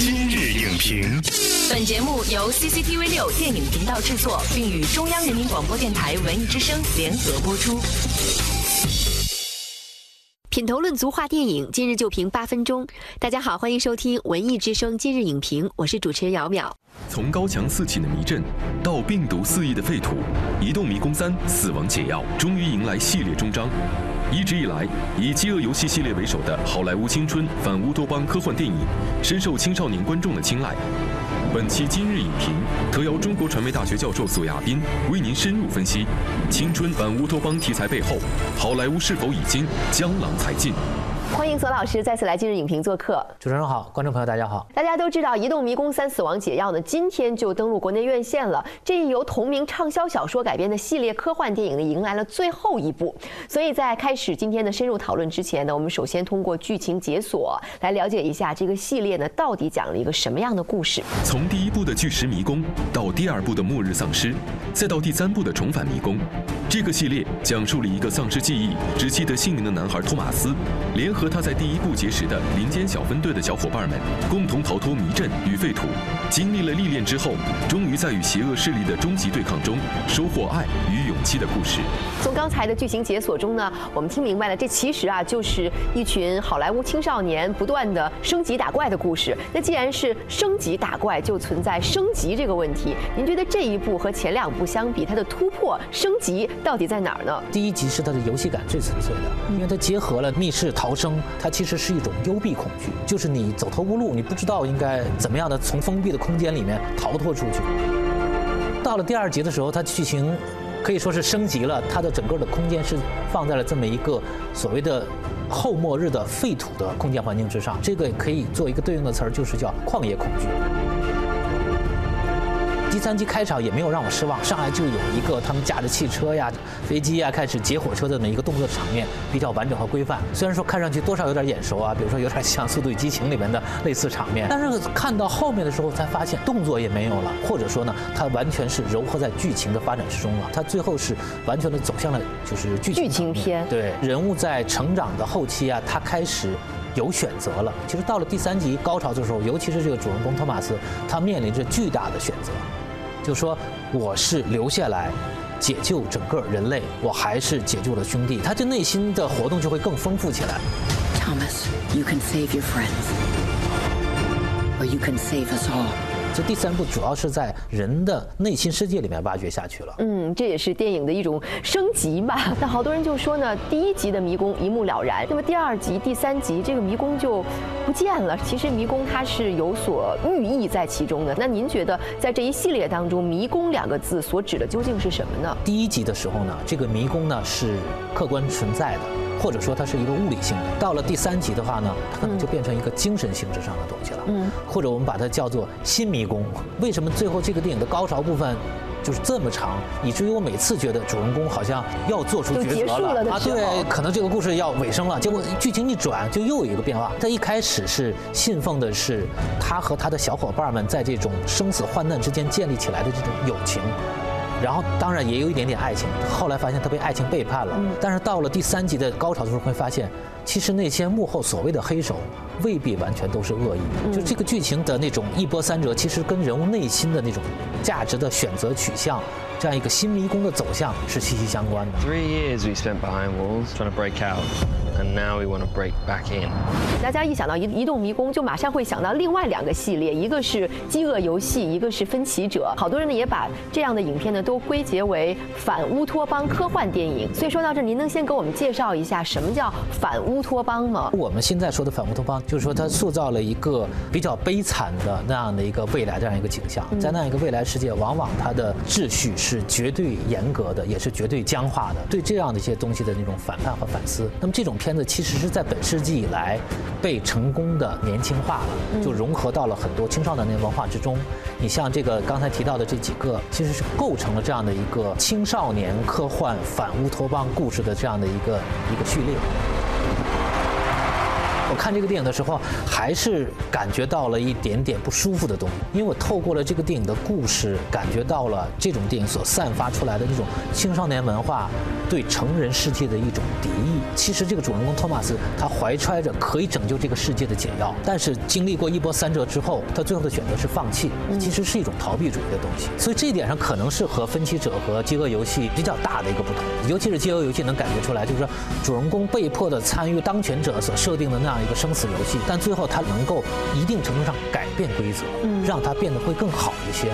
今日影评，本节目由 CCTV 六电影频道制作，并与中央人民广播电台文艺之声联合播出。品头论足话电影，今日就评八分钟。大家好，欢迎收听文艺之声今日影评，我是主持人姚淼。从高墙四起的迷阵，到病毒肆意的废土，《移动迷宫三：死亡解药》终于迎来系列终章。一直以来，以《饥饿游戏》系列为首的好莱坞青春反乌托邦科幻电影，深受青少年观众的青睐。本期今日影评特邀中国传媒大学教授索亚斌为您深入分析青春反乌托邦题材背后，好莱坞是否已经江郎才尽？欢迎索老师再次来今日影评做客。主持人好，观众朋友大家好。大家都知道，《移动迷宫三：死亡解药》呢，今天就登陆国内院线了。这一由同名畅销小说改编的系列科幻电影呢，迎来了最后一部。所以在开始今天的深入讨论之前呢，我们首先通过剧情解锁来了解一下这个系列呢，到底讲了一个什么样的故事。从第一部的巨石迷宫，到第二部的末日丧尸，再到第三部的重返迷宫，这个系列讲述了一个丧失记忆、只记得姓名的男孩托马斯，联合和他在第一部结识的林间小分队的小伙伴们，共同逃脱迷阵与废土。经历了历练之后，终于在与邪恶势力的终极对抗中，收获爱与勇气的故事。从刚才的剧情解锁中呢，我们听明白了，这其实啊就是一群好莱坞青少年不断的升级打怪的故事。那既然是升级打怪，就存在升级这个问题。您觉得这一部和前两部相比，它的突破升级到底在哪儿呢？第一集是它的游戏感最纯粹的，因为它结合了密室逃生，它其实是一种幽闭恐惧，就是你走投无路，你不知道应该怎么样的从封闭的空间里面逃脱出去。到了第二集的时候，它剧情可以说是升级了，它的整个的空间是放在了这么一个所谓的后末日的废土的空间环境之上，这个可以做一个对应的词儿，就是叫旷野恐惧。第三集开场也没有让我失望，上来就有一个他们驾着汽车呀、飞机呀开始劫火车的那么一个动作场面，比较完整和规范。虽然说看上去多少有点眼熟啊，比如说有点像《速度与激情》里面的类似场面，但是看到后面的时候才发现动作也没有了，或者说呢，它完全是糅合在剧情的发展之中了。它最后是完全的走向了就是剧情剧情片。对，人物在成长的后期啊，他开始。有选择了。其实到了第三集高潮的时候，尤其是这个主人公托马斯，他面临着巨大的选择，就说我是留下来解救整个人类，我还是解救了兄弟，他这内心的活动就会更丰富起来。Thomas, you can save your friends, or you can save us all. 这第三部主要是在人的内心世界里面挖掘下去了。嗯，这也是电影的一种升级吧。那好多人就说呢，第一集的迷宫一目了然，那么第二集、第三集这个迷宫就不见了。其实迷宫它是有所寓意在其中的。那您觉得在这一系列当中，迷宫两个字所指的究竟是什么呢？第一集的时候呢，这个迷宫呢是客观存在的。或者说它是一个物理性的，到了第三集的话呢，它可能就变成一个精神性质上的东西了。嗯，或者我们把它叫做新迷宫。为什么最后这个电影的高潮部分就是这么长，以至于我每次觉得主人公好像要做出抉择了啊？对，可能这个故事要尾声了，结果剧情一转就又有一个变化。他一开始是信奉的是他和他的小伙伴们在这种生死患难之间建立起来的这种友情。然后当然也有一点点爱情，后来发现他被爱情背叛了。但是到了第三集的高潮的时候，会发现，其实那些幕后所谓的黑手，未必完全都是恶意。就这个剧情的那种一波三折，其实跟人物内心的那种价值的选择取向，这样一个新迷宫的走向是息息相关的。Three years we spent behind walls trying to break out, and now we want to break back in. 大家一想到移移动迷宫，就马上会想到另外两个系列，一个是《饥饿游戏》，一个是《分歧者》。好多人呢也把这样的影片呢都归结为反乌托邦科幻电影。所以说到这，您能先给我们介绍一下什么叫反乌托邦吗？我们现在说的反乌托邦，就是说它塑造了一个比较悲惨的那样的一个未来，这样一个景象。在那样一个未来世界，往往它的秩序是绝对严格的，也是绝对僵化的。对这样的一些东西的那种反叛和反思，那么这种片子其实是在本世纪以来被成功的年轻化了，就融合到了很多青少年的文化之中。你像这个刚才提到的这几个，其实是构成了这样的一个青少年科幻反乌托邦故事的这样的一个一个序列。看这个电影的时候，还是感觉到了一点点不舒服的东西，因为我透过了这个电影的故事，感觉到了这种电影所散发出来的那种青少年文化对成人世界的一种敌意。其实这个主人公托马斯，他怀揣着可以拯救这个世界的解药，但是经历过一波三折之后，他最后的选择是放弃，其实是一种逃避主义的东西。所以这一点上可能是和分歧者和饥饿游戏比较大的一个不同，尤其是饥饿游戏能感觉出来，就是说主人公被迫的参与当权者所设定的那样个生死游戏，但最后他能够一定程度上改变规则，让它变得会更好一些。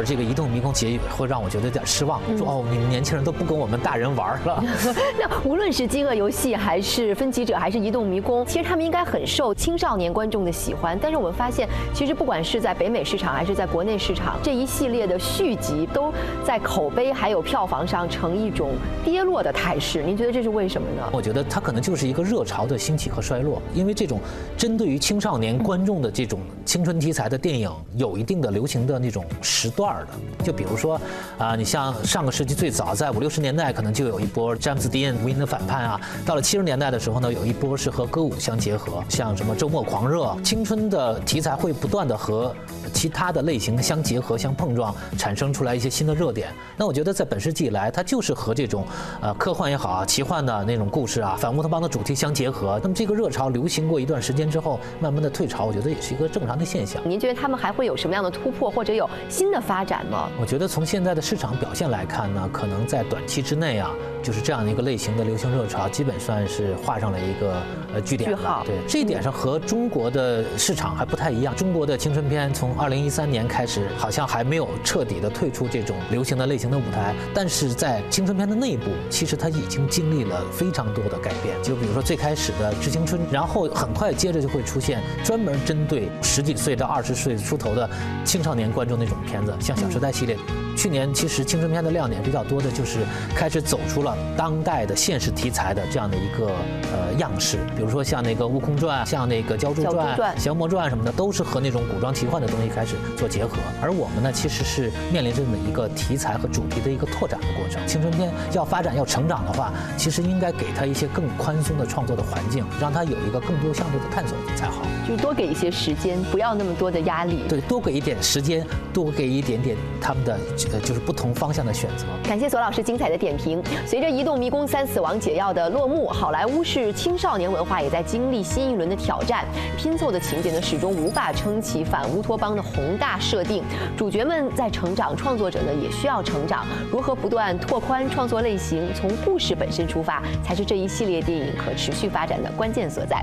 而这个移动迷宫结语会让我觉得有点失望，说哦，你们年轻人都不跟我们大人玩了。那无论是饥饿游戏，还是分歧者，还是移动迷宫，其实他们应该很受青少年观众的喜欢。但是我们发现，其实不管是在北美市场，还是在国内市场，这一系列的续集都在口碑还有票房上呈一种跌落的态势。您觉得这是为什么呢？我觉得它可能就是一个热潮的兴起和衰落，因为这种针对于青少年观众的这种青春题材的电影，有一定的流行的那种时段。的，就比如说，啊，你像上个世纪最早在五六十年代，可能就有一波詹姆斯迪恩无垠的反叛啊。到了七十年代的时候呢，有一波是和歌舞相结合，像什么周末狂热，青春的题材会不断的和其他的类型相结合、相碰撞，产生出来一些新的热点。那我觉得在本世纪以来，它就是和这种，呃，科幻也好啊，奇幻的那种故事啊，反乌托邦的主题相结合。那么这个热潮流行过一段时间之后，慢慢的退潮，我觉得也是一个正常的现象。您觉得他们还会有什么样的突破，或者有新的发展吗？我觉得从现在的市场表现来看呢，可能在短期之内啊。就是这样的一个类型的流行热潮，基本算是画上了一个呃句点了。对这一点上和中国的市场还不太一样。中国的青春片从二零一三年开始，好像还没有彻底的退出这种流行的类型的舞台。但是在青春片的内部，其实它已经经历了非常多的改变。就比如说最开始的《致青春》，然后很快接着就会出现专门针对十几岁到二十岁出头的青少年观众那种片子，像《小时代》系列。去年其实青春片的亮点比较多的就是开始走出了当代的现实题材的这样的一个呃样式，比如说像那个《悟空传》、像那个《鲛珠传》、《降魔传》什么的，都是和那种古装奇幻的东西开始做结合。而我们呢，其实是面临着一个题材和主题的一个拓展的过程。青春片要发展、要成长的话，其实应该给他一些更宽松的创作的环境，让他有一个更多向度的探索才好。就是多给一些时间，不要那么多的压力。对，多给一点时间，多给一点点他们的。呃，就是不同方向的选择。感谢左老师精彩的点评。随着《移动迷宫三：死亡解药》的落幕，好莱坞式青少年文化也在经历新一轮的挑战。拼凑的情节呢，始终无法撑起反乌托邦的宏大设定。主角们在成长，创作者呢也需要成长。如何不断拓宽创作类型，从故事本身出发，才是这一系列电影可持续发展的关键所在。